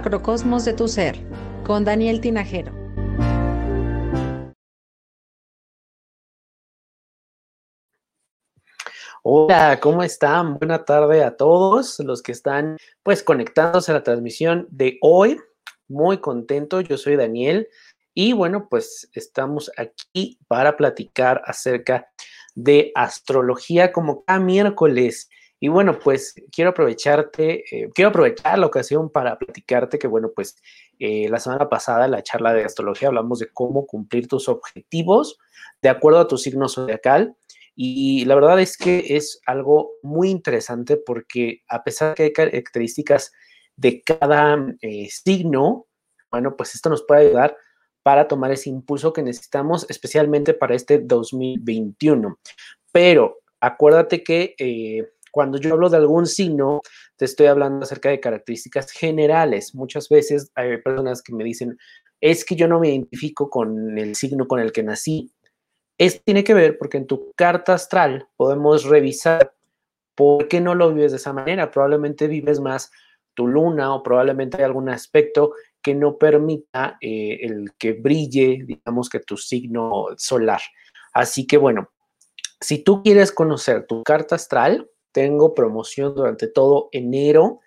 macrocosmos de tu ser con Daniel Tinajero. Hola, ¿cómo están? Buena tarde a todos los que están pues conectándose a la transmisión de hoy. Muy contento, yo soy Daniel y bueno, pues estamos aquí para platicar acerca de astrología como cada miércoles. Y bueno, pues quiero aprovecharte, eh, quiero aprovechar la ocasión para platicarte que, bueno, pues eh, la semana pasada, en la charla de astrología, hablamos de cómo cumplir tus objetivos de acuerdo a tu signo zodiacal. Y la verdad es que es algo muy interesante porque a pesar de que hay características de cada eh, signo, bueno, pues esto nos puede ayudar para tomar ese impulso que necesitamos, especialmente para este 2021. Pero acuérdate que cuando yo hablo de algún signo, te estoy hablando acerca de características generales. Muchas veces hay personas que me dicen, es que yo no me identifico con el signo con el que nací. Esto tiene que ver porque en tu carta astral podemos revisar por qué no lo vives de esa manera. Probablemente vives más tu luna o probablemente hay algún aspecto que no permita eh, el que brille, digamos que tu signo solar. Así que bueno, si tú quieres conocer tu carta astral, tengo promoción durante todo enero.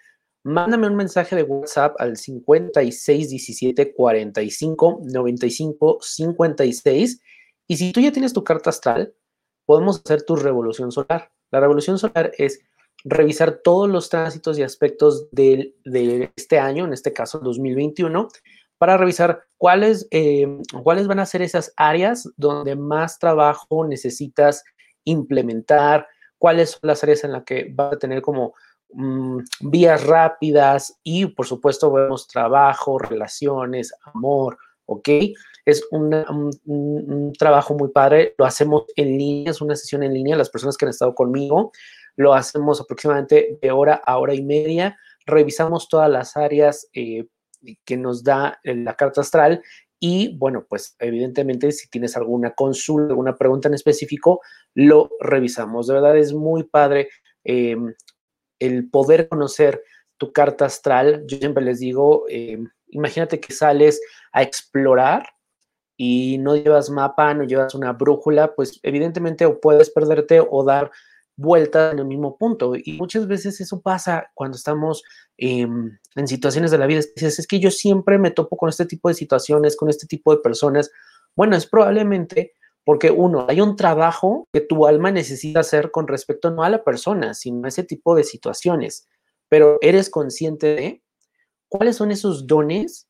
Mándame un mensaje de WhatsApp al 5617 45 95 56. Y si tú ya tienes tu carta astral, podemos hacer tu revolución solar. La revolución solar es revisar todos los tránsitos y aspectos de, este año, en este caso 2021, para revisar cuáles, eh, cuáles van a ser esas áreas donde más trabajo necesitas implementar, cuáles son las áreas en las que va a tener como mm, vías rápidas y por supuesto vemos trabajo, relaciones, amor, ¿ok? Es un, trabajo muy padre, lo hacemos en línea, es una sesión en línea, las personas que han estado conmigo, lo hacemos aproximadamente de hora a hora y media, revisamos todas las áreas eh, que nos da la carta astral y bueno, pues evidentemente si tienes alguna consulta, alguna pregunta en específico, lo revisamos. De verdad es muy padre em, el poder conocer tu carta astral. Yo siempre les digo, em, imagínate que sales a explorar y no llevas mapa, no llevas una brújula, pues evidentemente o puedes perderte o dar vuelta en el mismo punto. Y muchas veces eso pasa cuando estamos em, en situaciones de la vida. Dices, es que yo siempre me topo con este tipo de situaciones, con este tipo de personas. Bueno, es probablemente porque uno, hay un trabajo que tu alma necesita hacer con respecto no a la persona, sino a ese tipo de situaciones. Pero eres consciente de cuáles son esos dones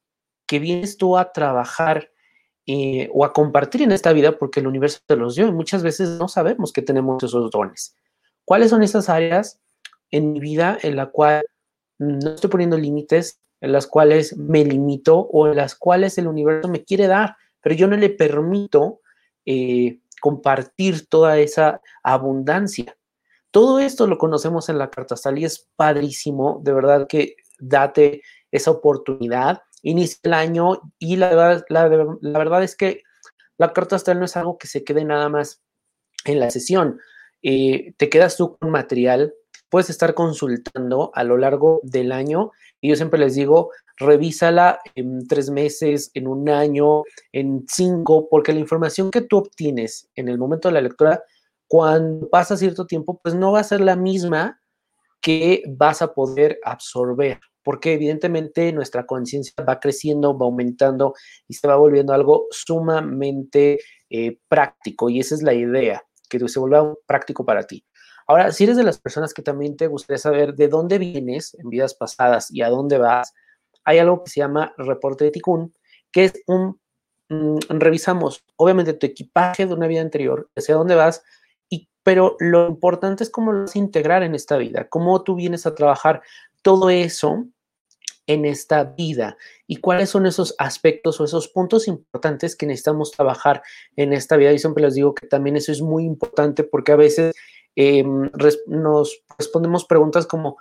que vienes tú a trabajar eh, o a compartir en esta vida porque el universo te los dio y muchas veces no sabemos que tenemos esos dones. ¿Cuáles son esas áreas en mi vida en la cual no estoy poniendo límites, en las cuales me limito o en las cuales el universo me quiere dar, pero yo no le permito eh, compartir toda esa abundancia? Todo esto lo conocemos en la carta astral y es padrísimo, de verdad que date esa oportunidad, inicia el año y la la verdad es que la carta astral no es algo que se quede nada más en la sesión. Eh, te quedas tú con material, puedes estar consultando a lo largo del año y yo siempre les digo, revísala en tres meses, en un año, en cinco, porque la información que tú obtienes en el momento de la lectura, cuando pasa cierto tiempo, pues no va a ser la misma que vas a poder absorber, porque evidentemente nuestra conciencia va creciendo, va aumentando y se va volviendo algo sumamente eh, práctico y esa es la idea que se vuelva práctico para ti. Ahora, si eres de las personas que también te gustaría saber de dónde vienes en vidas pasadas y a dónde vas, hay algo que se llama reporte de Tikkun, que es un, mm, revisamos obviamente tu equipaje de una vida anterior, hacia dónde vas, y, pero lo importante es cómo lo vas a integrar en esta vida, cómo tú vienes a trabajar todo eso en esta vida y cuáles son esos aspectos o esos puntos importantes que necesitamos trabajar en esta vida. Y siempre les digo que también eso es muy importante porque a veces em, nos respondemos preguntas como,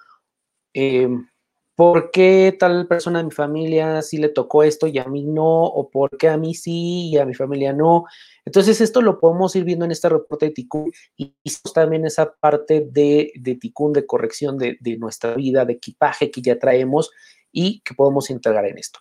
em, ¿por qué tal persona de mi familia sí le tocó esto y a mí no? ¿O por qué a mí sí y a mi familia no? Entonces esto lo podemos ir viendo en este reporte de Tikkun y también esa parte de, de Tikkun, de corrección de, de nuestra vida, de equipaje que ya traemos y que podemos integrar en esto.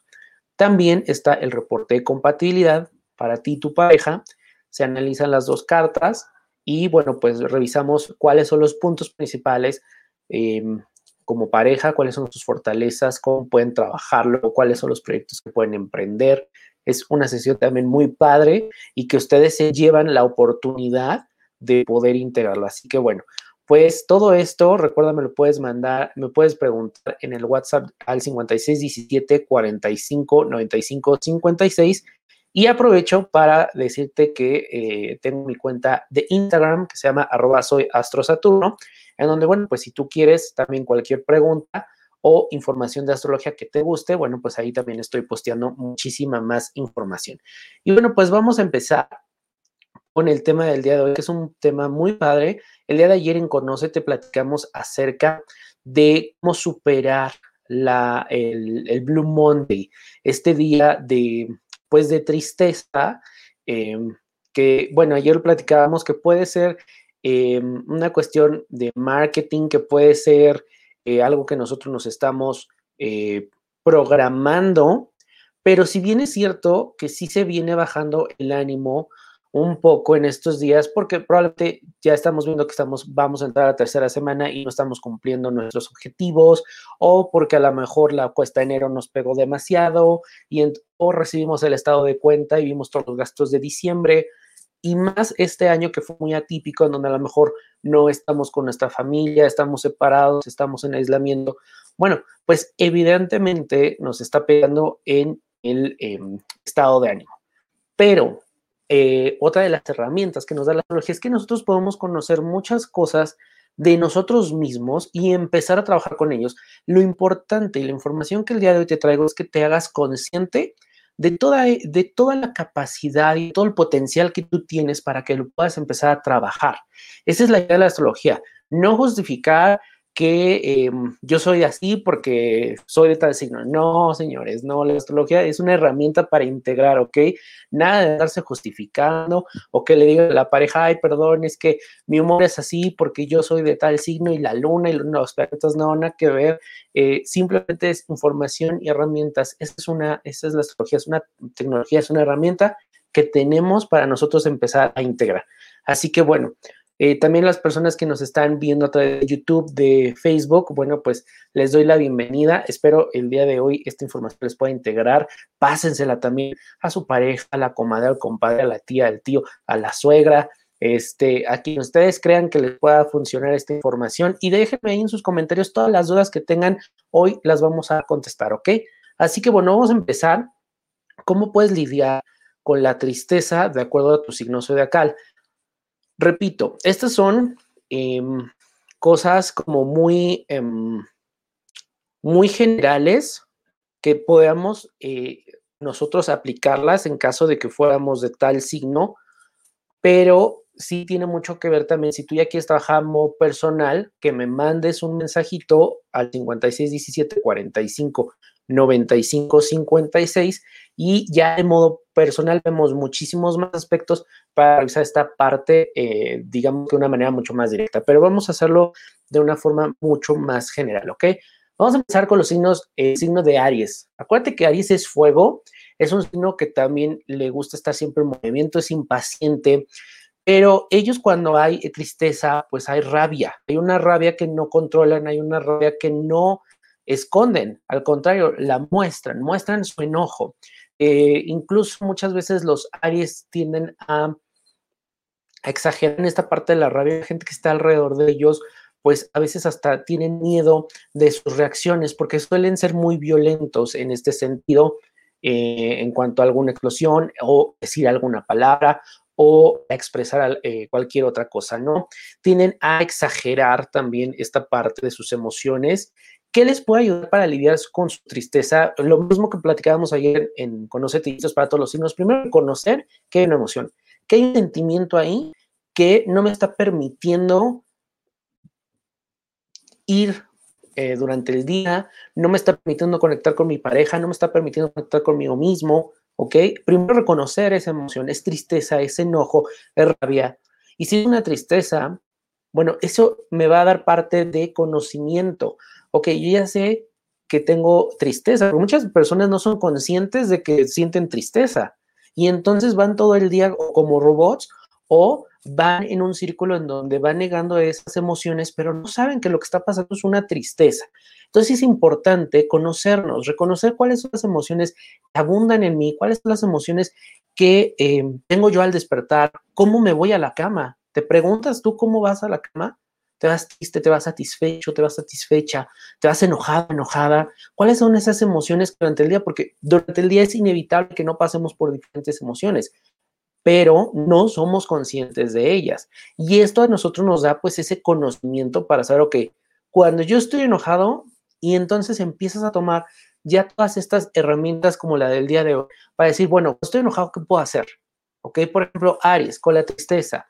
También está el reporte de compatibilidad para ti y tu pareja. Se analizan las dos cartas y bueno, pues revisamos cuáles son los puntos principales em, como pareja, cuáles son sus fortalezas, cómo pueden trabajarlo, cuáles son los proyectos que pueden emprender. Es una sesión también muy padre y que ustedes se llevan la oportunidad de poder integrarlo. Así que bueno, pues todo esto, recuerda, me lo puedes mandar, me puedes preguntar en el WhatsApp al 5617 45 95 56 y aprovecho para decirte que eh, tengo mi cuenta de Instagram que se llama arroba soy en donde, bueno, pues si tú quieres también cualquier pregunta o información de astrología que te guste, bueno, pues ahí también estoy posteando muchísima más información. Y bueno, pues vamos a empezar con el tema del día de hoy, que es un tema muy padre. El día de ayer en Conoce te platicamos acerca de cómo superar la, el, el Blue Monday, este día de pues de tristeza, em, que, bueno, ayer platicábamos que puede ser em, una cuestión de marketing, que puede ser eh, algo que nosotros nos estamos eh, programando, pero si bien es cierto que sí se viene bajando el ánimo un poco en estos días porque probablemente ya estamos viendo que estamos, vamos a entrar a la tercera semana y no estamos cumpliendo nuestros objetivos o porque a lo mejor la cuesta de enero nos pegó demasiado y o recibimos el estado de cuenta y vimos todos los gastos de diciembre y más este año que fue muy atípico en donde a lo mejor no estamos con nuestra familia, estamos separados, estamos en aislamiento. Bueno, pues evidentemente nos está pegando en el em, estado de ánimo. Pero eh, otra de las herramientas que nos da la astrología es que nosotros podemos conocer muchas cosas de nosotros mismos y empezar a trabajar con ellos. Lo importante y la información que el día de hoy te traigo es que te hagas consciente de toda, de toda la capacidad y todo el potencial que tú tienes para que lo puedas empezar a trabajar. Esa es la idea de la astrología. No justificar que em, yo soy así porque soy de tal signo. No, señores, no, la astrología es una herramienta para integrar, ¿ok? Nada de darse justificando o que le diga a la pareja, ay, perdón, es que mi humor es así porque yo soy de tal signo y la luna y los planetas no, nada que ver. Eh, simplemente es información y herramientas. Esa es una, esa es la astrología, es una tecnología, es una herramienta que tenemos para nosotros empezar a integrar. Así que bueno, eh, también las personas que nos están viendo a través de YouTube, de Facebook, bueno, pues les doy la bienvenida. Espero el día de hoy esta información les pueda integrar. Pásensela también a su pareja, a la comadre, al compadre, a la tía, al tío, a la suegra, este, a quien ustedes crean que les pueda funcionar esta información y déjenme ahí en sus comentarios todas las dudas que tengan. Hoy las vamos a contestar, ¿ok? Así que bueno, vamos a empezar. ¿Cómo puedes lidiar con la tristeza de acuerdo a tu signo zodiacal? Repito, estas son em, cosas como muy, em, muy generales que podamos eh, nosotros aplicarlas en caso de que fuéramos de tal signo, pero sí tiene mucho que ver también, si tú ya quieres trabajar como personal, que me mandes un mensajito al 5617 45 95 56 y ya de modo personal vemos muchísimos más aspectos para realizar esta parte, eh, digamos de una manera mucho más directa, pero vamos a hacerlo de una forma mucho más general, ¿ok? Vamos a empezar con los signos, el signo de Aries. Acuérdate que Aries es fuego, es un signo que también le gusta estar siempre en movimiento, es impaciente, pero ellos cuando hay tristeza, pues hay rabia, hay una rabia que no controlan, hay una rabia que no esconden, al contrario, la muestran, muestran su enojo. Eh, incluso muchas veces los Aries tienden a, exagerar en esta parte de la rabia, la gente que está alrededor de ellos, pues a veces hasta tienen miedo de sus reacciones porque suelen ser muy violentos en este sentido eh, en cuanto a alguna explosión o decir alguna palabra o expresar eh, cualquier otra cosa, ¿no? Tienen a exagerar también esta parte de sus emociones ¿Qué les puede ayudar para lidiar con su tristeza? Lo mismo que platicábamos ayer en Conoce Listos para todos los signos. Primero, conocer que hay una emoción, que hay un sentimiento ahí que no me está permitiendo ir eh, durante el día, no me está permitiendo conectar con mi pareja, no me está permitiendo conectar conmigo mismo, ¿ok? Primero reconocer esa emoción, es tristeza, es enojo, es rabia. Y si es una tristeza, bueno, eso me va a dar parte de conocimiento ok, yo ya sé que tengo tristeza, porque muchas personas no son conscientes de que sienten tristeza y entonces van todo el día como robots o van en un círculo en donde van negando esas emociones, pero no saben que lo que está pasando es una tristeza. Entonces es importante conocernos, reconocer cuáles son las emociones que abundan en mí, cuáles son las emociones que eh, tengo yo al despertar, cómo me voy a la cama. ¿Te preguntas tú cómo vas a la cama? ¿Te vas triste, te vas satisfecho, te vas satisfecha, te vas enojada, enojada? ¿Cuáles son esas emociones durante el día? Porque durante el día es inevitable que no pasemos por diferentes emociones pero no somos conscientes de ellas. Y esto a nosotros nos da pues ese conocimiento para saber, ok, cuando yo estoy enojado y entonces empiezas a tomar ya todas estas herramientas como la del día de hoy para decir, bueno, estoy enojado, ¿qué puedo hacer? Ok, por ejemplo, Aries, con la tristeza.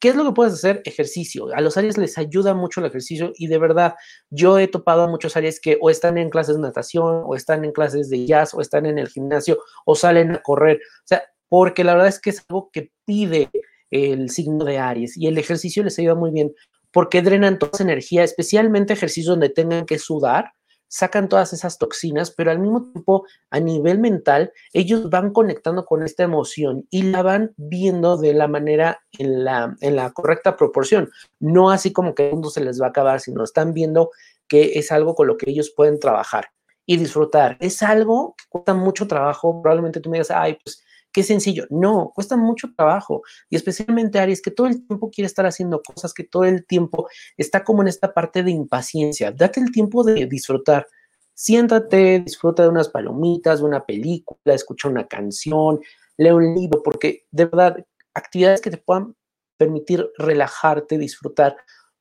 ¿Qué es lo que puedes hacer? Ejercicio. A los Aries les ayuda mucho el ejercicio y de verdad, yo he topado a muchos Aries que o están en clases de natación, o están en clases de jazz, o están en el gimnasio, o salen a correr. O sea, porque la verdad es que es algo que pide el signo de Aries y el ejercicio les ayuda muy bien porque drenan toda esa energía, especialmente ejercicios donde tengan que sudar, sacan todas esas toxinas, pero al mismo tiempo a nivel mental ellos van conectando con esta emoción y la van viendo de la manera en la, en la correcta proporción, no así como que el mundo se les va a acabar, sino están viendo que es algo con lo que ellos pueden trabajar y disfrutar. Es algo que cuesta mucho trabajo, probablemente tú me digas, ay, pues qué sencillo. No, cuesta mucho trabajo. Y especialmente Aries, que todo el tiempo quiere estar haciendo cosas, que todo el tiempo está como en esta parte de impaciencia. Date el tiempo de disfrutar. Siéntate, disfruta de unas palomitas, de una película, escucha una canción, lee un libro, porque de verdad, actividades que te puedan permitir relajarte, disfrutar,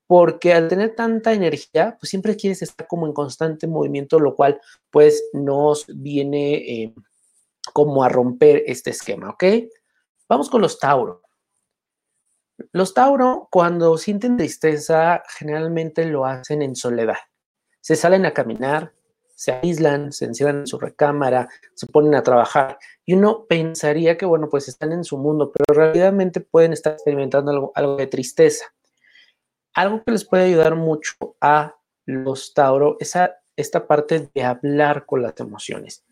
porque al tener tanta energía, pues siempre quieres estar como en constante movimiento, lo cual pues nos viene eh, como a romper este esquema, ¿ok? Vamos con los Tauro. Los Tauro, cuando sienten tristeza, generalmente lo hacen en soledad. Se salen a caminar, se aíslan, se encierran en su recámara, se ponen a trabajar. Y uno pensaría que, bueno, pues están en su mundo, pero realmente pueden estar experimentando algo, algo de tristeza. Algo que les puede ayudar mucho a los Tauro es esta parte de hablar con las emociones.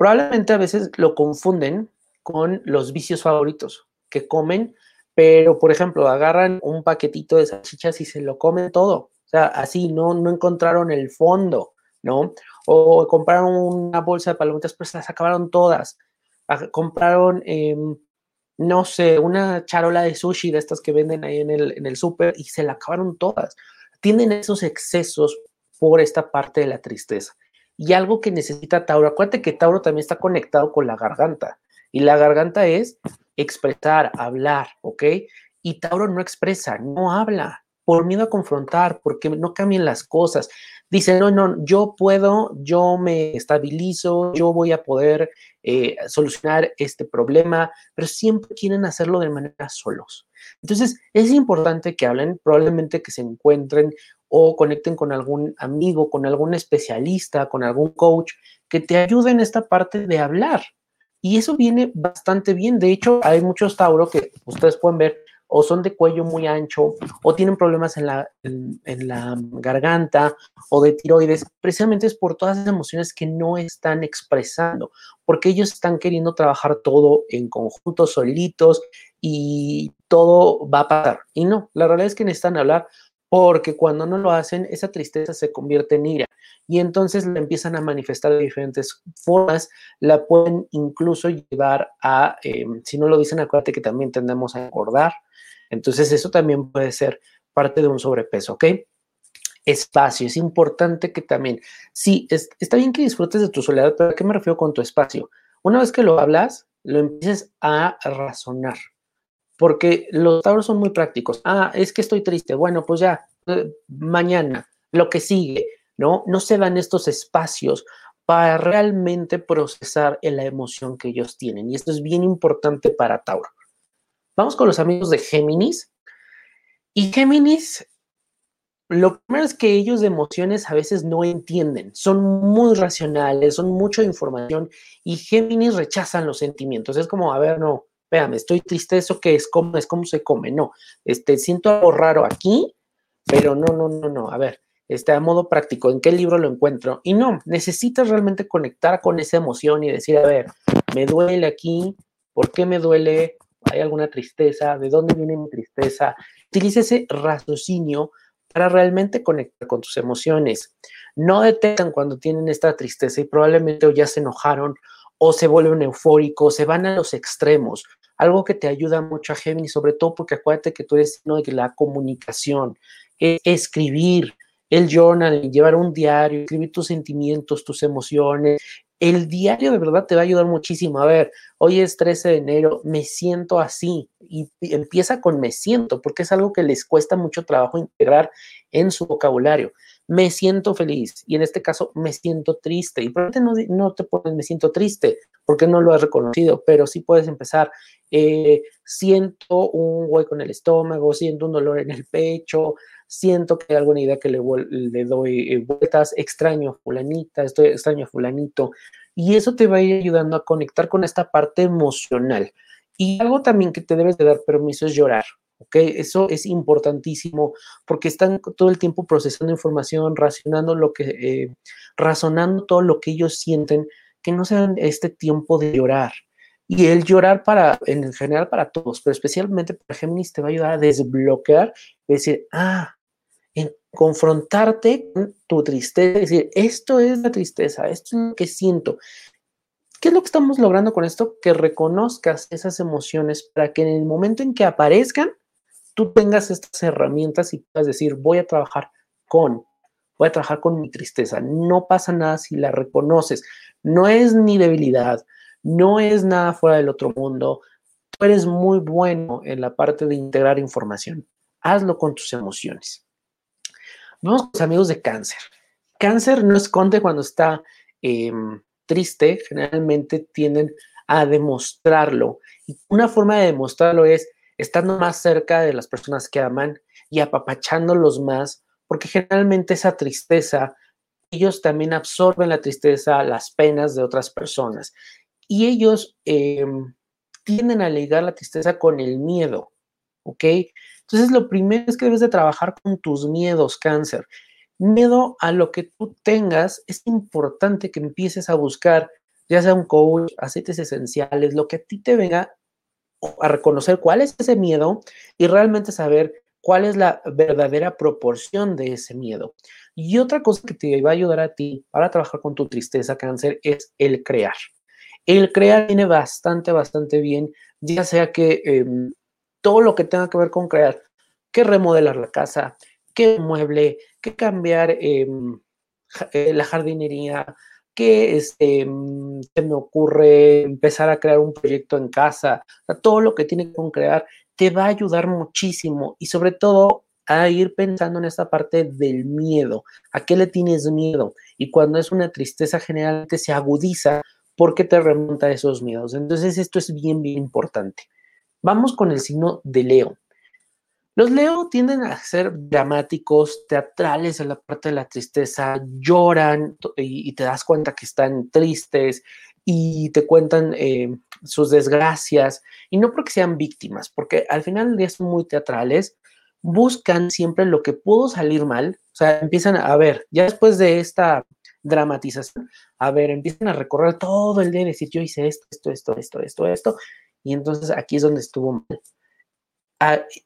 Probablemente a veces lo confunden con los vicios favoritos que comen, pero por ejemplo, agarran un paquetito de salchichas y se lo comen todo. O sea, así no, no encontraron el fondo, ¿no? O compraron una bolsa de palomitas, se las acabaron todas. Compraron, em, no sé, una charola de sushi de estas que venden ahí en el, en el súper y se la acabaron todas. Tienen esos excesos por esta parte de la tristeza y algo que necesita Tauro. Acuérdate que Tauro también está conectado con la garganta y la garganta es expresar, hablar, ¿ok? Y Tauro no expresa, no habla por miedo a confrontar, porque no cambien las cosas. Dice, no, no, yo puedo, yo me estabilizo, yo voy a poder eh, solucionar este problema, pero siempre quieren hacerlo de manera solos. Entonces, es importante que hablen, probablemente que se encuentren o conecten con algún amigo, con algún especialista, con algún coach que te ayude en esta parte de hablar. Y eso viene bastante bien. De hecho, hay muchos Tauro que ustedes pueden ver o son de cuello muy ancho o tienen problemas en la, garganta o de tiroides, precisamente es por todas esas emociones que no están expresando, porque ellos están queriendo trabajar todo en conjunto, solitos y todo va a pasar. Y no, la realidad es que necesitan hablar porque cuando no lo hacen, esa tristeza se convierte en ira y entonces la empiezan a manifestar de diferentes formas, la pueden incluso llevar a, eh, si no lo dicen, acuérdate que también tendemos a engordar, entonces eso también puede ser parte de un sobrepeso, ¿ok? Espacio, es importante que también, sí, está bien que disfrutes de tu soledad, pero ¿a qué me refiero con tu espacio? Una vez que lo hablas, lo empieces a razonar porque los tauros son muy prácticos. Ah, es que estoy triste. Bueno, pues ya, eh, mañana, lo que sigue, ¿no? No se dan estos espacios para realmente procesar la emoción que ellos tienen. Y esto es bien importante para Tauro. Vamos con los amigos de Géminis. Y Géminis, lo primero es que ellos de emociones a veces no entienden, son muy racionales, son mucha información y Géminis rechazan los sentimientos. Es como, a ver, no, Véame, estoy triste, eso que es es como se come, no, este, siento algo raro aquí, pero no, no, no, no, a ver, este, a modo práctico, ¿en qué libro lo encuentro? Y no, necesitas realmente conectar con esa emoción y decir, a ver, me duele aquí, ¿por qué me duele? ¿Hay alguna tristeza? ¿De dónde viene mi tristeza? Utiliza ese raciocinio para realmente conectar con tus emociones. No detectan cuando tienen esta tristeza y probablemente o ya se enojaron o se vuelven eufóricos, se van a los extremos. Algo que te ayuda mucho a Géminis, sobre todo porque acuérdate que tú eres ¿no? de la comunicación, escribir, el journal, llevar un diario, escribir tus sentimientos, tus emociones. El diario de verdad te va a ayudar muchísimo. A ver, hoy es 13 de enero, me siento así y empieza con me siento, porque es algo que les cuesta mucho trabajo integrar en su vocabulario. Me siento feliz y en este caso me siento triste. Y probablemente no, no te pones me siento triste porque no lo has reconocido, pero sí puedes empezar. Eh, siento un hueco en el estómago, siento un dolor en el pecho, siento que hay alguna idea que le, le doy eh, vueltas, extraño a fulanita, estoy extraño a fulanito, y eso te va a ir ayudando a conectar con esta parte emocional. Y algo también que te debes de dar permiso es llorar, ¿ok? Eso es importantísimo porque están todo el tiempo procesando información, racionando lo que, eh, razonando todo lo que ellos sienten, que no sean este tiempo de llorar. Y el llorar para, en general para todos, pero especialmente para Géminis, te va a ayudar a desbloquear, decir, ah, en confrontarte con tu tristeza, decir, esto es la tristeza, esto es lo que siento. ¿Qué es lo que estamos logrando con esto? Que reconozcas esas emociones para que en el momento en que aparezcan, tú tengas estas herramientas y puedas decir, voy a trabajar con, voy a trabajar con mi tristeza. No pasa nada si la reconoces. No es ni debilidad, no es nada fuera del otro mundo. Tú eres muy bueno en la parte de integrar información. Hazlo con tus emociones. Vamos con los amigos de cáncer. Cáncer no esconde cuando está em, triste, generalmente tienden a demostrarlo. Y una forma de demostrarlo es estando más cerca de las personas que aman y apapachándolos más, porque generalmente esa tristeza, ellos también absorben la tristeza, las penas de otras personas. Y ellos em, tienden a ligar la tristeza con el miedo, ¿ok? Entonces, lo primero es que debes de trabajar con tus miedos, cáncer. Miedo a lo que tú tengas, es importante que empieces a buscar, ya sea un coach, aceites esenciales, lo que a ti te venga a reconocer cuál es ese miedo y realmente saber cuál es la verdadera proporción de ese miedo. Y otra cosa que te va a ayudar a ti para trabajar con tu tristeza, cáncer, es el crear. El crear viene bastante, bastante bien, ya sea que em, todo lo que tenga que ver con crear, que remodelar la casa, que mueble, que cambiar em, eh, la jardinería, que este, mm, se me ocurre empezar a crear un proyecto en casa, todo lo que tiene que crear te va a ayudar muchísimo y sobre todo a ir pensando en esta parte del miedo. ¿A qué le tienes miedo? Y cuando es una tristeza generalmente se agudiza porque te remonta a esos miedos. Entonces esto es bien, bien importante. Vamos con el signo de Leo. Los Leo tienden a ser dramáticos, teatrales en la parte de la tristeza, lloran y, te das cuenta que están tristes y te cuentan eh, sus desgracias, y no porque sean víctimas, porque al final del día son muy teatrales, buscan siempre lo que pudo salir mal, o sea, empiezan a ver, ya después de esta dramatización, a ver, empiezan a recorrer todo el día y decir, yo hice esto, esto, esto, esto, esto, esto, y entonces aquí es donde estuvo mal.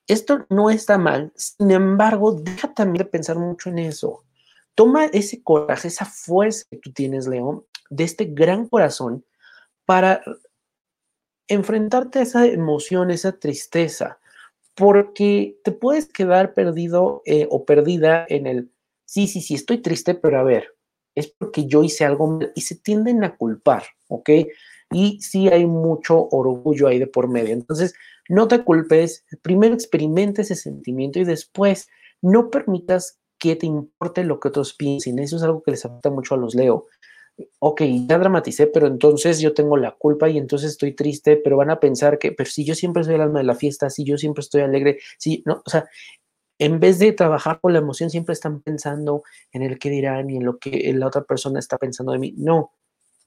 Esto no está mal, sin embargo, deja también de pensar mucho en eso. Toma ese coraje, esa fuerza que tú tienes, León, de este gran corazón para enfrentarte a esa emoción, esa tristeza, porque te puedes quedar perdido eh, o perdida en el, sí, sí, sí, estoy triste, pero a ver, es porque yo hice algo mal y se tienden a culpar, ¿ok? y sí hay mucho orgullo ahí de por medio. Entonces, no te culpes, primero experimenta ese sentimiento y después no permitas que te importe lo que otros piensen. Eso es algo que les afecta mucho a los Leo. Ok, ya dramaticé, pero entonces yo tengo la culpa y entonces estoy triste, pero van a pensar que, pero si yo siempre soy el alma de la fiesta, si yo siempre estoy alegre, si, no, o sea, en vez de trabajar con la emoción, siempre están pensando en el que dirán y en lo que la otra persona está pensando de mí. No,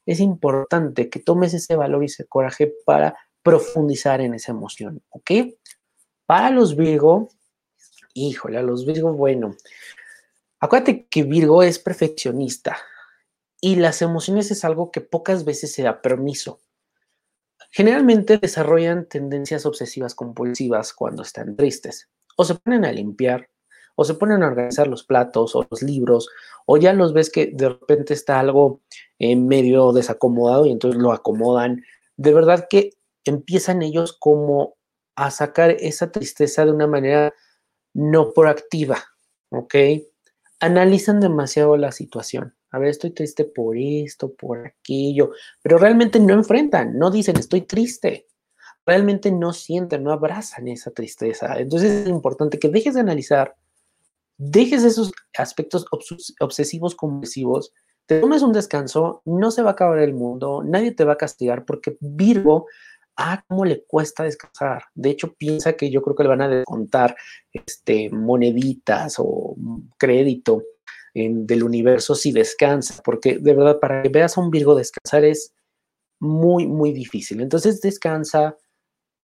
es importante que tomes ese valor y ese coraje para profundizar en esa emoción, ¿ok? Para los Virgo, híjole, a los Virgo, bueno, Acuérdate que Virgo es perfeccionista y las emociones es algo que pocas veces se da permiso. Generalmente desarrollan tendencias obsesivas compulsivas cuando están tristes. O se ponen a limpiar, o se ponen a organizar los platos o los libros, o ya los ves que de repente está algo en medio desacomodado y entonces lo acomodan. De verdad que empiezan ellos como a sacar esa tristeza de una manera no proactiva, ¿ok? Analizan demasiado la situación a ver, estoy triste por esto, por aquello, pero realmente no enfrentan, no dicen estoy triste, realmente no sienten, no abrazan esa tristeza. Entonces es importante que dejes de analizar, dejes esos aspectos obsesivos compulsivos, te tomes un descanso, no se va a acabar el mundo, nadie te va a castigar porque Virgo ah, cómo le cuesta descansar. De hecho, piensa que yo creo que le van a descontar este, moneditas o crédito del universo si descansa, porque de verdad para que veas a un Virgo descansar es muy, muy difícil. Entonces descansa,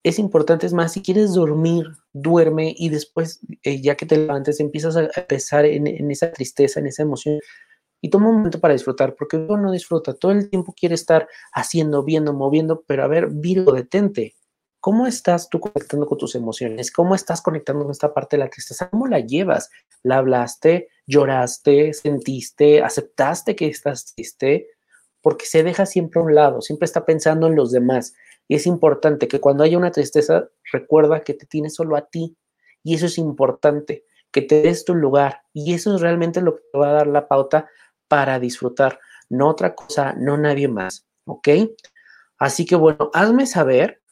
es importante, es más, si quieres dormir, duerme y después, eh, ya que te levantes, empiezas a pensar en, en, esa tristeza, en esa emoción y toma un momento para disfrutar, porque uno no disfruta, todo el tiempo quiere estar haciendo, viendo, moviendo, pero a ver, Virgo, detente, ¿Cómo estás tú conectando con tus emociones? ¿Cómo estás conectando con esta parte de la tristeza? ¿Cómo la llevas? ¿La hablaste? ¿Lloraste? ¿Sentiste? ¿Aceptaste que estás triste? Porque se deja siempre a un lado, siempre está pensando en los demás. Y es importante que cuando haya una tristeza, recuerda que te tienes solo a ti. Y eso es importante, que te des tu lugar. Y eso es realmente lo que te va a dar la pauta para disfrutar. No otra cosa, no nadie más. ¿Ok? Así que bueno, hazme saber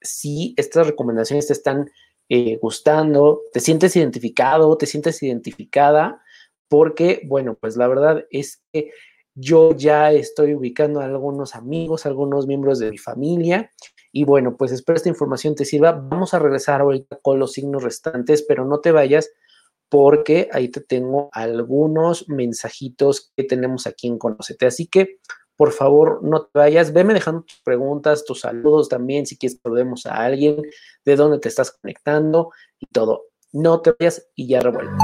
si estas recomendaciones te están eh, gustando, te sientes identificado, te sientes identificada, porque, bueno, pues la verdad es que yo ya estoy ubicando a algunos amigos, algunos miembros de mi familia. Y bueno, pues espero esta información te sirva. Vamos a regresar ahorita con los signos restantes, pero no te vayas porque ahí te tengo algunos mensajitos que tenemos aquí en Conocete. Así que por favor, no te vayas. Veme dejando tus preguntas, tus saludos también, si quieres saludemos a alguien, de dónde te estás conectando y todo. No te vayas y ya revuelvo.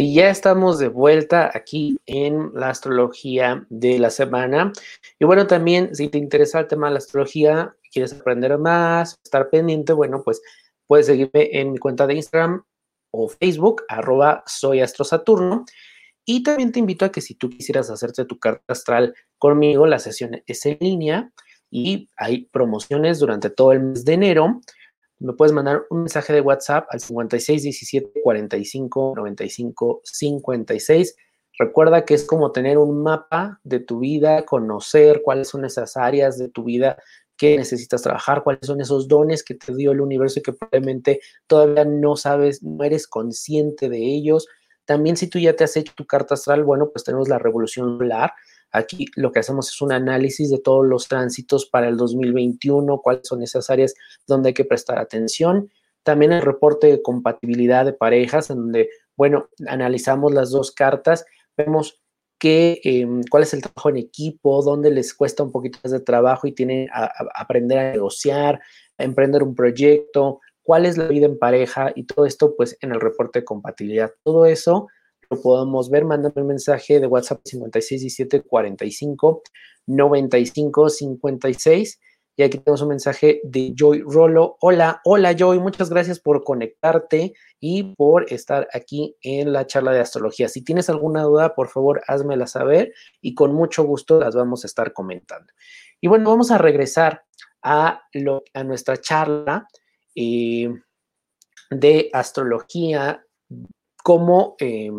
Y ya estamos de vuelta aquí en la astrología de la semana. Y bueno, también si te interesa el tema de la astrología, quieres aprender más, estar pendiente, bueno, pues puedes seguirme en mi cuenta de Instagram o Facebook, arroba soy astrosaturno. Y también te invito a que si tú quisieras hacerte tu carta astral conmigo, la sesión es en línea y hay promociones durante todo el mes de enero me puedes mandar un mensaje de WhatsApp al 56 17 45 95 56. Recuerda que es como tener un mapa de tu vida, conocer cuáles son esas áreas de tu vida que necesitas trabajar, cuáles son esos dones que te dio el universo y que probablemente todavía no sabes, no eres consciente de ellos. También si tú ya te has hecho tu carta astral, bueno, pues tenemos la revolución solar, Aquí lo que hacemos es un análisis de todos los tránsitos para el 2021, cuáles son esas áreas donde hay que prestar atención. También el reporte de compatibilidad de parejas, en donde, bueno, analizamos las dos cartas, vemos qué, em, cuál es el trabajo en equipo, dónde les cuesta un poquito más de trabajo y tienen a, aprender a negociar, a emprender un proyecto, cuál es la vida en pareja y todo esto, pues en el reporte de compatibilidad. Todo eso lo podemos ver, mándame un mensaje de WhatsApp 5617 45 95 56. Y aquí tenemos un mensaje de Joy Rolo. Hola, hola Joy, muchas gracias por conectarte y por estar aquí en la charla de astrología. Si tienes alguna duda, por favor, házmela saber y con mucho gusto las vamos a estar comentando. Y bueno, vamos a regresar a, lo, a nuestra charla eh, de astrología, cómo eh,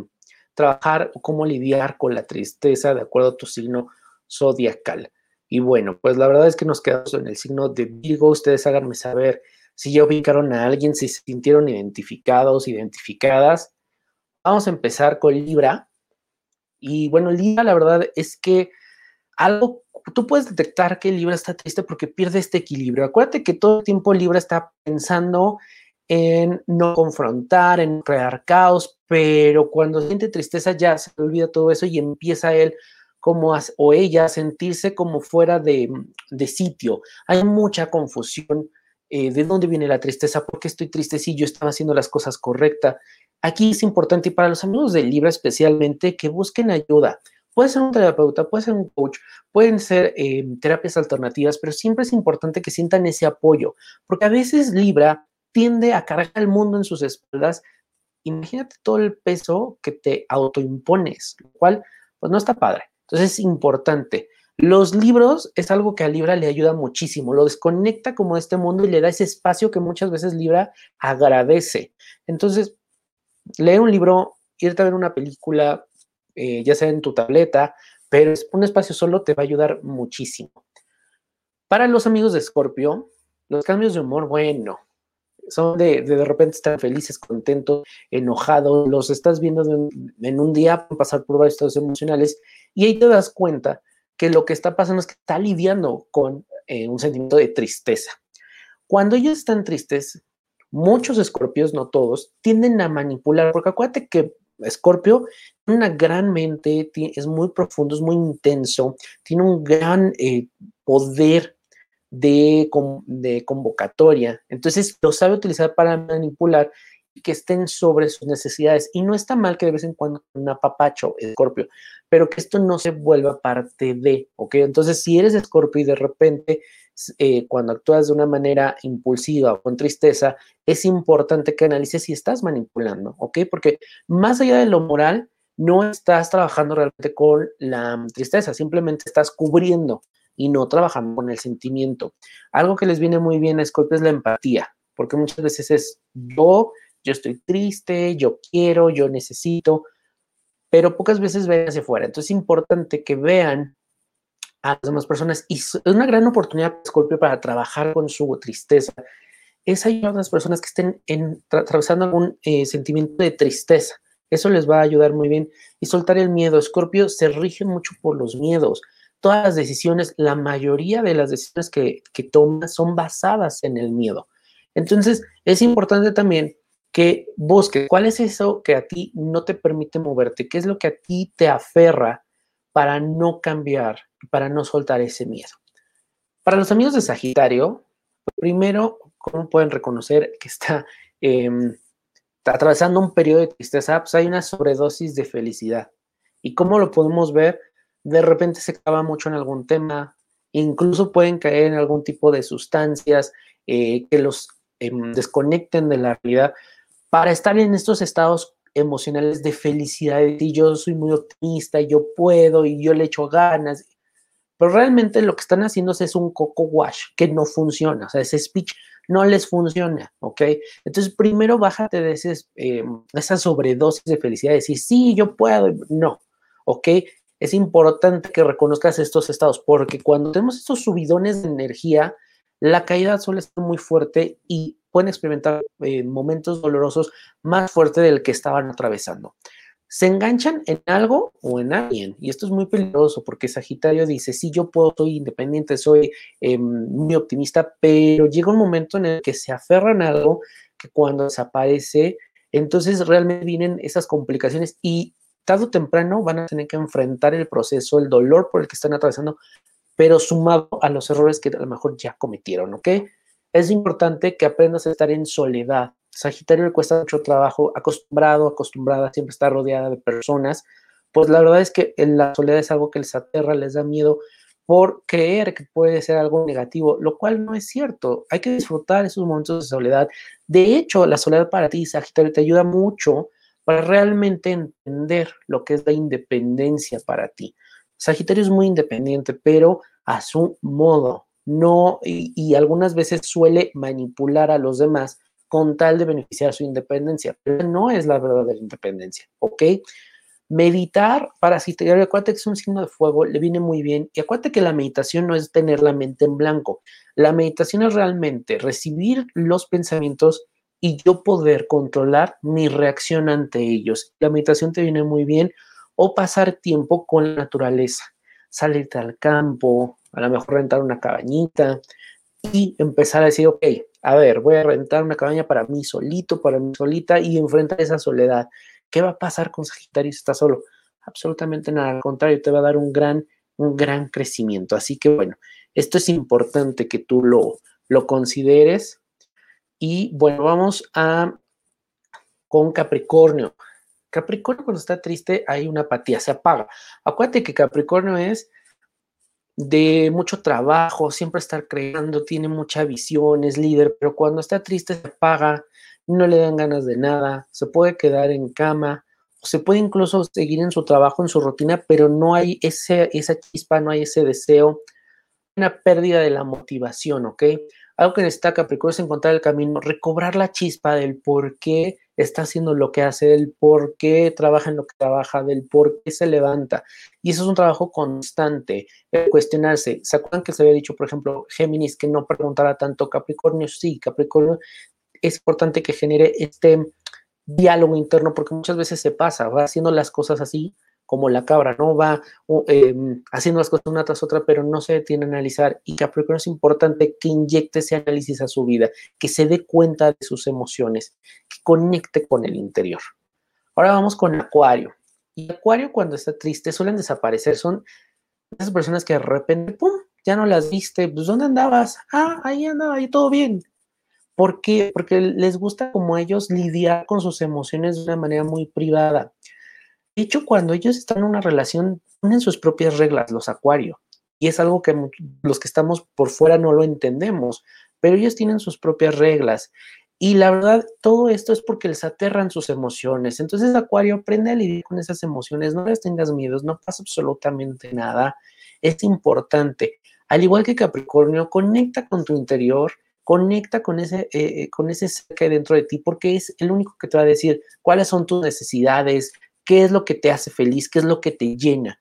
trabajar o cómo lidiar con la tristeza de acuerdo a tu signo zodiacal. Y bueno, pues la verdad es que nos quedamos en el signo de Virgo. Ustedes háganme saber si ya ubicaron a alguien, si se sintieron identificados, identificadas. Vamos a empezar con Libra. Y bueno, Libra, la verdad es que algo, tú puedes detectar que Libra está triste porque pierde este equilibrio. Acuérdate que todo el tiempo Libra está pensando en no confrontar, en crear caos, pero cuando siente tristeza ya se olvida todo eso y empieza él como o ella a sentirse como fuera de, sitio. Hay mucha confusión eh, de dónde viene la tristeza, por qué estoy triste si yo estaba haciendo las cosas correctas. Aquí es importante y para los amigos del Libra especialmente que busquen ayuda. Puede ser un terapeuta, puede ser un coach, pueden ser eh, terapias alternativas, pero siempre es importante que sientan ese apoyo, porque a veces Libra tiende a cargar el mundo en sus espaldas. Imagínate todo el peso que te autoimpones, lo cual pues no está padre. Entonces es importante. Los libros es algo que a Libra le ayuda muchísimo, lo desconecta como de este mundo y le da ese espacio que muchas veces Libra agradece. Entonces, leer un libro, irte a ver una película, eh, ya sea en tu tableta, pero un espacio solo te va a ayudar muchísimo. Para los amigos de Scorpio, los cambios de humor, bueno, son de, de, repente estar felices, contentos, enojados, los estás viendo en un día, pasar por varios estados emocionales y ahí te das cuenta que lo que está pasando es que está lidiando con eh, un sentimiento de tristeza. Cuando ellos están tristes, muchos escorpios, no todos, tienden a manipular, porque acuérdate que Escorpio tiene una gran mente, es muy profundo, es muy intenso, tiene un gran eh, poder de, convocatoria. Entonces lo sabe utilizar para manipular que estén sobre sus necesidades. Y no está mal que de vez en cuando un apapacho, Escorpio, pero que esto no se vuelva parte de, ¿ok? Entonces, si eres Escorpio y de repente eh, cuando actúas de una manera impulsiva o con tristeza, es importante que analices si estás manipulando, ¿ok? Porque más allá de lo moral, no estás trabajando realmente con la tristeza, simplemente estás cubriendo y no trabajando con el sentimiento. Algo que les viene muy bien a Scorpio es la empatía, porque muchas veces es yo, yo estoy triste, yo quiero, yo necesito, pero pocas veces ven hacia afuera. Entonces es importante que vean a las demás personas y es una gran oportunidad para Scorpio para trabajar con su tristeza. Es ayudar a las personas que estén atravesando algún eh, sentimiento de tristeza. Eso les va a ayudar muy bien. Y soltar el miedo. Scorpio se rige mucho por los miedos todas las decisiones, la mayoría de las decisiones que, que tomas son basadas en el miedo. Entonces, es importante también que busques cuál es eso que a ti no te permite moverte, qué es lo que a ti te aferra para no cambiar, para no soltar ese miedo. Para los amigos de Sagitario, primero, ¿cómo pueden reconocer que está, em, está atravesando un periodo de tristeza? Pues hay una sobredosis de felicidad. ¿Y cómo lo podemos ver? De repente se acaba mucho en algún tema, incluso pueden caer en algún tipo de sustancias eh, que los em, desconecten de la realidad para estar en estos estados emocionales de felicidad, y yo soy muy optimista, yo puedo y yo le echo ganas, pero realmente lo que están haciendo es un coco wash que no funciona, o sea, ese speech no les funciona, ¿ok? Entonces, primero bájate de ese, em, esa sobredosis de felicidad, decir, sí, yo puedo, no, ¿ok? Es importante que reconozcas estos estados, porque cuando tenemos estos subidones de energía, la caída suele ser muy fuerte y pueden experimentar eh, momentos dolorosos más fuertes del que estaban atravesando. Se enganchan en algo o en alguien, y esto es muy peligroso porque Sagitario dice, sí, yo puedo, soy independiente, soy em, muy optimista, pero llega un momento en el que se aferran a algo que cuando desaparece, entonces realmente vienen esas complicaciones y tarde o temprano van a tener que enfrentar el proceso, el dolor por el que están atravesando, pero sumado a los errores que a lo mejor ya cometieron, ¿ok? Es importante que aprendas a estar en soledad. Sagitario le cuesta mucho trabajo, acostumbrado, acostumbrada, siempre estar rodeada de personas. Pues la verdad es que la soledad es algo que les aterra, les da miedo por creer que puede ser algo negativo, lo cual no es cierto. Hay que disfrutar esos momentos de soledad. De hecho, la soledad para ti, Sagitario, te ayuda mucho para realmente entender lo que es la independencia para ti. Sagitario es muy independiente, pero a su modo. no, y, algunas veces suele manipular a los demás con tal de beneficiar su independencia, pero no es la verdadera independencia, ¿ok? Meditar para te acuérdate que es un signo de fuego, le viene muy bien. Y acuérdate que la meditación no es tener la mente en blanco. La meditación es realmente recibir los pensamientos y yo poder controlar mi reacción ante ellos. La meditación te viene muy bien o pasar tiempo con la naturaleza, salirte al campo, a lo mejor rentar una cabañita y empezar a decir, ok, a ver, voy a rentar una cabaña para mí solito, para mí solita y enfrentar esa soledad. ¿Qué va a pasar con Sagitario si está solo? Absolutamente nada, al contrario, te va a dar un gran, un gran crecimiento. Así que bueno, esto es importante que tú lo, lo consideres. Y bueno, vamos a con Capricornio. Capricornio cuando está triste hay una apatía, se apaga. Acuérdate que Capricornio es de mucho trabajo, siempre estar creando, tiene mucha visión, es líder, pero cuando está triste se apaga, no le dan ganas de nada, se puede quedar en cama, se puede incluso seguir en su trabajo, en su rutina, pero no hay ese, esa chispa, no hay ese deseo, una pérdida de la motivación, ¿ok? Algo que necesita Capricornio es encontrar el camino, recobrar la chispa del por qué está haciendo lo que hace, del por qué trabaja en lo que trabaja, del por qué se levanta. Y eso es un trabajo constante, cuestionarse. ¿Se acuerdan que se había dicho, por ejemplo, Géminis, que no preguntara tanto Capricornio? Sí, Capricornio es importante que genere este diálogo interno porque muchas veces se pasa, va haciendo las cosas así como la cabra, ¿no? Va em, haciendo las cosas una tras otra, pero no se detiene a analizar. Y Capricornio es importante que inyecte ese análisis a su vida, que se dé cuenta de sus emociones, que conecte con el interior. Ahora vamos con Acuario. Y Acuario cuando está triste suelen desaparecer. Son esas personas que de repente, ¡pum!, ya no las viste. Pues, ¿dónde andabas? Ah, ahí andaba, ahí todo bien. ¿Por qué? Porque les gusta como ellos lidiar con sus emociones de una manera muy privada. Hecho, cuando ellos están en una relación, tienen sus propias reglas, los acuario. Y es algo que los que estamos por fuera no lo entendemos, pero ellos tienen sus propias reglas. Y la verdad, todo esto es porque les aterran sus emociones. Entonces, Acuario, aprende a lidiar con esas emociones, no les tengas miedos, no pasa absolutamente nada. Es importante. Al igual que Capricornio, conecta con tu interior, conecta con ese, eh, eh, con ese ser que hay dentro de ti, porque es el único que te va a decir cuáles son tus necesidades, qué es lo que te hace feliz, qué es lo que te llena.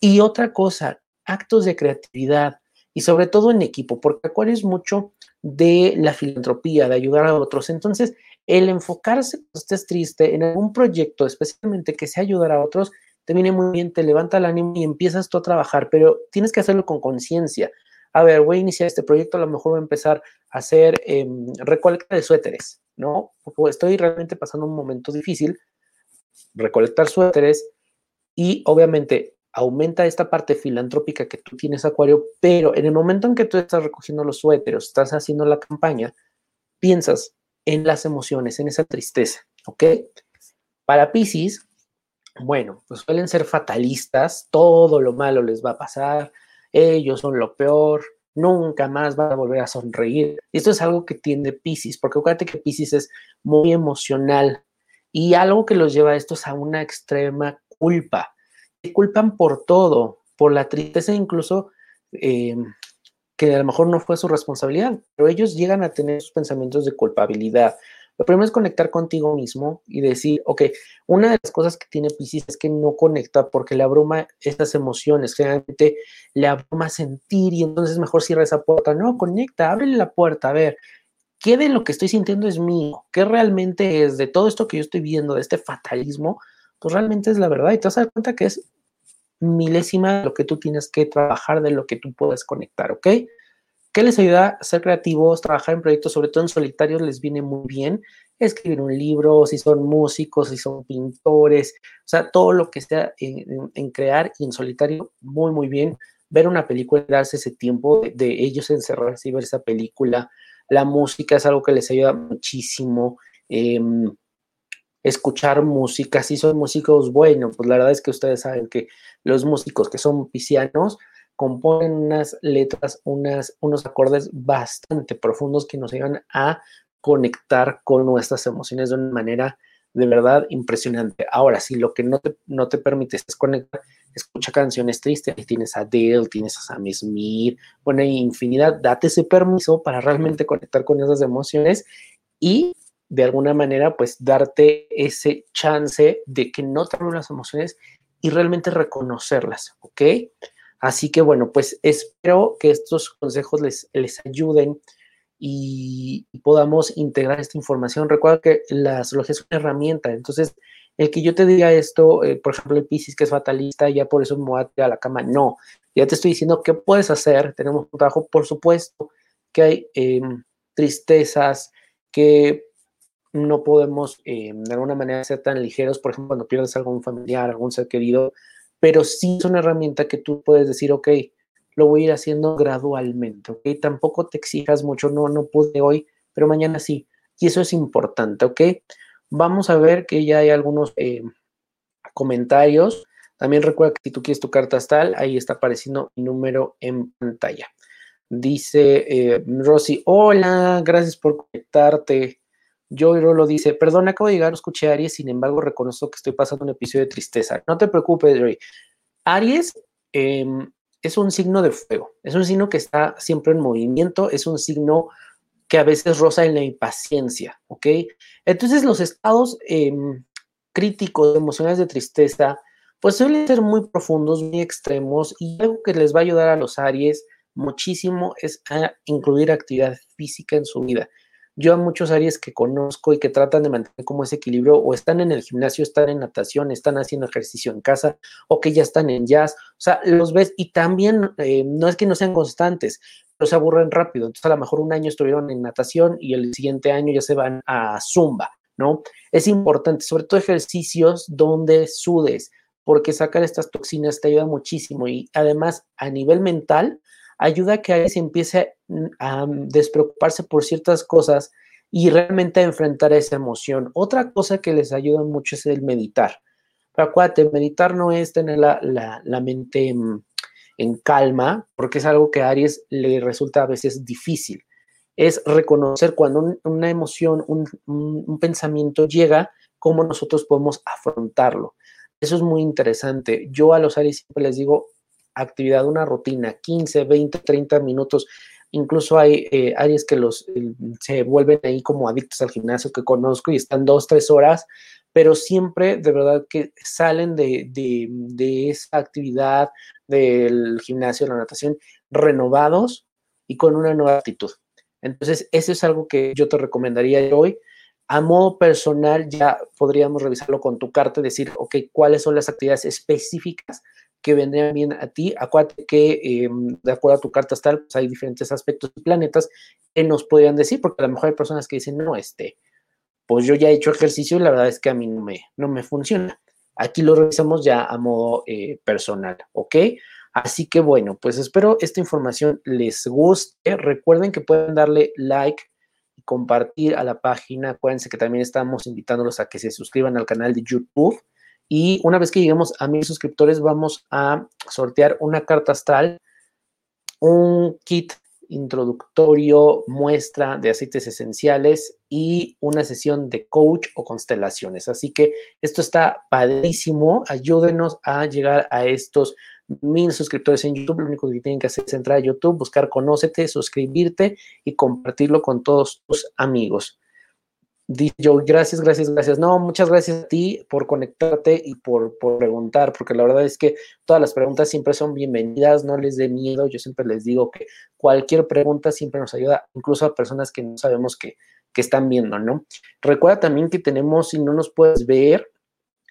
Y otra cosa, actos de creatividad y sobre todo en equipo, porque Acuario es mucho de la filantropía, de ayudar a otros. Entonces, el enfocarse cuando estés triste en algún proyecto, especialmente que sea ayudar a otros, te viene muy bien, te levanta el ánimo y empiezas tú a trabajar, pero tienes que hacerlo con conciencia. A ver, voy a iniciar este proyecto, a lo mejor voy a empezar a hacer em, recolecta de suéteres, ¿no? Porque estoy realmente pasando un momento difícil, recolectar suéteres y obviamente aumenta esta parte filantrópica que tú tienes, Acuario, pero en el momento en que tú estás recogiendo los suéteres, estás haciendo la campaña, piensas en las emociones, en esa tristeza, ¿ok? Para Pisces, bueno, pues suelen ser fatalistas, todo lo malo les va a pasar, ellos son lo peor, nunca más van a volver a sonreír. Esto es algo que tiene Pisces, porque acuérdate que Pisces es muy emocional, y algo que los lleva a estos a una extrema culpa. Se culpan por todo, por la tristeza incluso em, que a lo mejor no fue su responsabilidad, pero ellos llegan a tener sus pensamientos de culpabilidad. Lo primero es conectar contigo mismo y decir, ok, una de las cosas que tiene Pisces es que no conecta porque le abruma estas emociones, generalmente le abruma sentir y entonces mejor cierra esa puerta. No, conecta, ábrele la puerta, a ver, ¿qué de lo que estoy sintiendo es mío? ¿Qué realmente es de todo esto que yo estoy viendo, de este fatalismo? Pues realmente es la verdad y te vas a dar cuenta que es milésima de lo que tú tienes que trabajar, de lo que tú puedes conectar, ¿ok? ¿Qué les ayuda a ser creativos, trabajar en proyectos, sobre todo en solitarios, les viene muy bien? Escribir un libro, si son músicos, si son pintores, o sea, todo lo que sea en, crear y en solitario, muy, muy bien. Ver una película, darse ese tiempo de ellos encerrarse y ver esa película, la música es algo que les ayuda muchísimo. Em, escuchar música, si son músicos, bueno, pues la verdad es que ustedes saben que los músicos que son piscianos componen unas letras, unas, unos acordes bastante profundos que nos llegan a conectar con nuestras emociones de una manera de verdad impresionante. Ahora, si lo que no te, no te permite es conectar, escucha canciones tristes, tienes a Adele, tienes a Sam Smith, bueno, hay infinidad, date ese permiso para realmente conectar con esas emociones y de alguna manera, pues darte ese chance de que no te las emociones y realmente reconocerlas, ¿ok? Así que bueno, pues espero que estos consejos les, les ayuden y, podamos integrar esta información. Recuerda que la astrología es una herramienta, entonces el que yo te diga esto, eh, por ejemplo, el Pisces que es fatalista, ya por eso me voy a a la cama, no, ya te estoy diciendo qué puedes hacer, tenemos trabajo, por supuesto, que hay em, tristezas, que no podemos em, de alguna manera ser tan ligeros, por ejemplo, cuando pierdes algún familiar, algún ser querido, pero sí es una herramienta que tú puedes decir, ok, lo voy a ir haciendo gradualmente, ¿ok? Tampoco te exijas mucho, no, no pude hoy, pero mañana sí. Y eso es importante, ¿ok? Vamos a ver que ya hay algunos eh, comentarios. También recuerda que si tú quieres tu carta astral, ahí está apareciendo mi número en pantalla. Dice eh, Rosy, hola, gracias por conectarte. Joy Rolo dice, perdón, acabo de llegar, escuché Aries, sin embargo reconozco que estoy pasando un episodio de tristeza. No te preocupes, Joy. Aries eh, es un signo de fuego, es un signo que está siempre en movimiento, es un signo que a veces roza en la impaciencia, ¿ok? Entonces los estados em, críticos, emocionales de tristeza, pues suelen ser muy profundos, muy extremos y algo que les va a ayudar a los Aries muchísimo es a incluir actividad física en su vida. Yo a muchos Aries que conozco y que tratan de mantener como ese equilibrio, o están en el gimnasio, están en natación, están haciendo ejercicio en casa, o que ya están en jazz, o sea, los ves y también eh, no es que no sean constantes, pero se aburren rápido. Entonces, a lo mejor un año estuvieron en natación y el siguiente año ya se van a zumba, ¿no? Es importante, sobre todo ejercicios donde sudes, porque sacar estas toxinas te ayuda muchísimo y además a nivel mental ayuda a que alguien se empiece mm, a despreocuparse por ciertas cosas y realmente a enfrentar esa emoción. Otra cosa que les ayuda mucho es el meditar. Pero acuérdate, meditar no es tener la, mente mm, en, calma, porque es algo que a Aries le resulta a veces difícil. Es reconocer cuando una emoción, un, pensamiento llega, cómo nosotros podemos afrontarlo. Eso es muy interesante. Yo a los Aries siempre les digo, actividad, una rutina, 15, 20, 30 minutos. Incluso hay eh, áreas que los se vuelven ahí como adictos al gimnasio que conozco y están dos, tres horas, pero siempre de verdad que salen de, de, esa actividad del gimnasio, la natación, renovados y con una nueva actitud. Entonces, eso es algo que yo te recomendaría hoy. A modo personal, ya podríamos revisarlo con tu carta y decir, ok, cuáles son las actividades específicas que vendrían bien a ti. Acuérdate que em, de acuerdo a tu carta astral, pues hay diferentes aspectos y planetas que nos podrían decir, porque a lo mejor hay personas que dicen, no, este, pues yo ya he hecho ejercicio y la verdad es que a mí no me, no me funciona. Aquí lo revisamos ya a modo eh, personal, ¿ok? Así que bueno, pues espero esta información les guste. Recuerden que pueden darle like y compartir a la página. Acuérdense que también estamos invitándolos a que se suscriban al canal de YouTube y una vez que lleguemos a mil suscriptores, vamos a sortear una carta astral, un kit introductorio, muestra de aceites esenciales y una sesión de coach o constelaciones. Así que esto está padrísimo. Ayúdenos a llegar a estos mil suscriptores en YouTube. Lo único que tienen que hacer es entrar a YouTube, buscar Conócete, suscribirte y compartirlo con todos tus amigos. Dice yo, gracias, gracias, gracias. No, muchas gracias a ti por conectarte y por, preguntar, porque la verdad es que todas las preguntas siempre son bienvenidas, no les dé miedo. Yo siempre les digo que cualquier pregunta siempre nos ayuda, incluso a personas que no sabemos que, que están viendo, ¿no? Recuerda también que tenemos, si no nos puedes ver,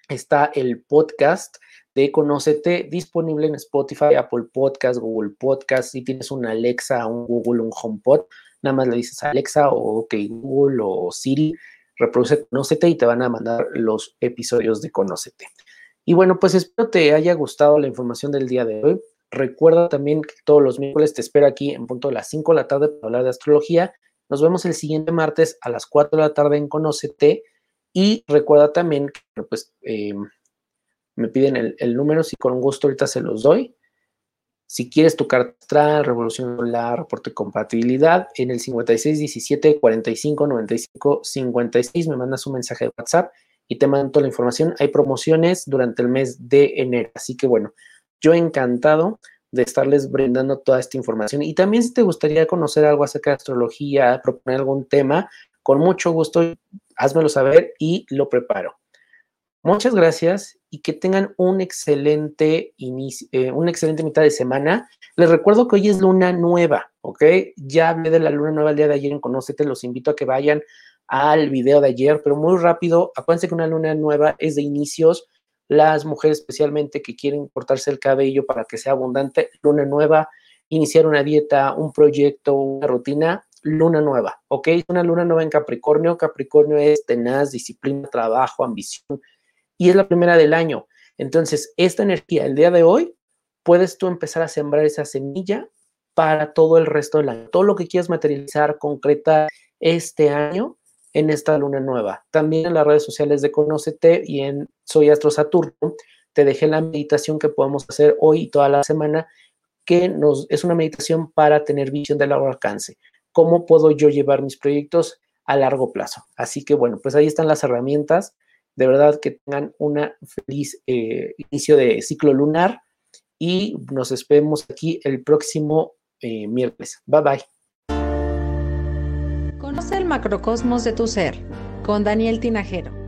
está el podcast de Conócete disponible en Spotify, Apple Podcast, Google Podcast. Si tienes una Alexa, un Google, un HomePod, nada más le dices a Alexa o OK Google o Siri, reproduce Conócete y te van a mandar los episodios de Conócete. Y bueno, pues espero te haya gustado la información del día de hoy. Recuerda también que todos los miércoles te espero aquí en punto de las 5 de la tarde para hablar de astrología. Nos vemos el siguiente martes a las 4 de la tarde en Conócete. Y recuerda también que pues, em, me piden el número, si con gusto ahorita se los doy. Si quieres tu carta astral, revolución solar, reporte compatibilidad, en el 56 17 45 95 56 me mandas un mensaje de WhatsApp y te mando toda la información. Hay promociones durante el mes de enero. Así que bueno, yo encantado de estarles brindando toda esta información. Y también si te gustaría conocer algo acerca de astrología, proponer algún tema, con mucho gusto, házmelo saber y lo preparo. Muchas gracias y que tengan un excelente inicio, eh, una excelente mitad de semana. Les recuerdo que hoy es luna nueva, ¿ok? Ya hablé de la luna nueva el día de ayer en Conócete, los invito a que vayan al video de ayer, pero muy rápido, acuérdense que una luna nueva es de inicios, las mujeres especialmente que quieren cortarse el cabello para que sea abundante, luna nueva, iniciar una dieta, un proyecto, una rutina, luna nueva, ¿ok? Una luna nueva en Capricornio, Capricornio es tenaz, disciplina, trabajo, ambición, y es la primera del año. Entonces, esta energía, el día de hoy, puedes tú empezar a sembrar esa semilla para todo el resto del año. Todo lo que quieras materializar, concreta este año, en esta luna nueva. También en las redes sociales de Conócete y en Soy Astro Saturno te dejé la meditación que podemos hacer hoy y toda la semana, que nos, es una meditación para tener visión de largo alcance. ¿Cómo puedo yo llevar mis proyectos a largo plazo? Así que bueno, pues ahí están las herramientas. De verdad que tengan un feliz eh, inicio de ciclo lunar y nos vemos aquí el próximo eh, miércoles. Bye bye. Conoce el macrocosmos de tu ser con Daniel Tinajero.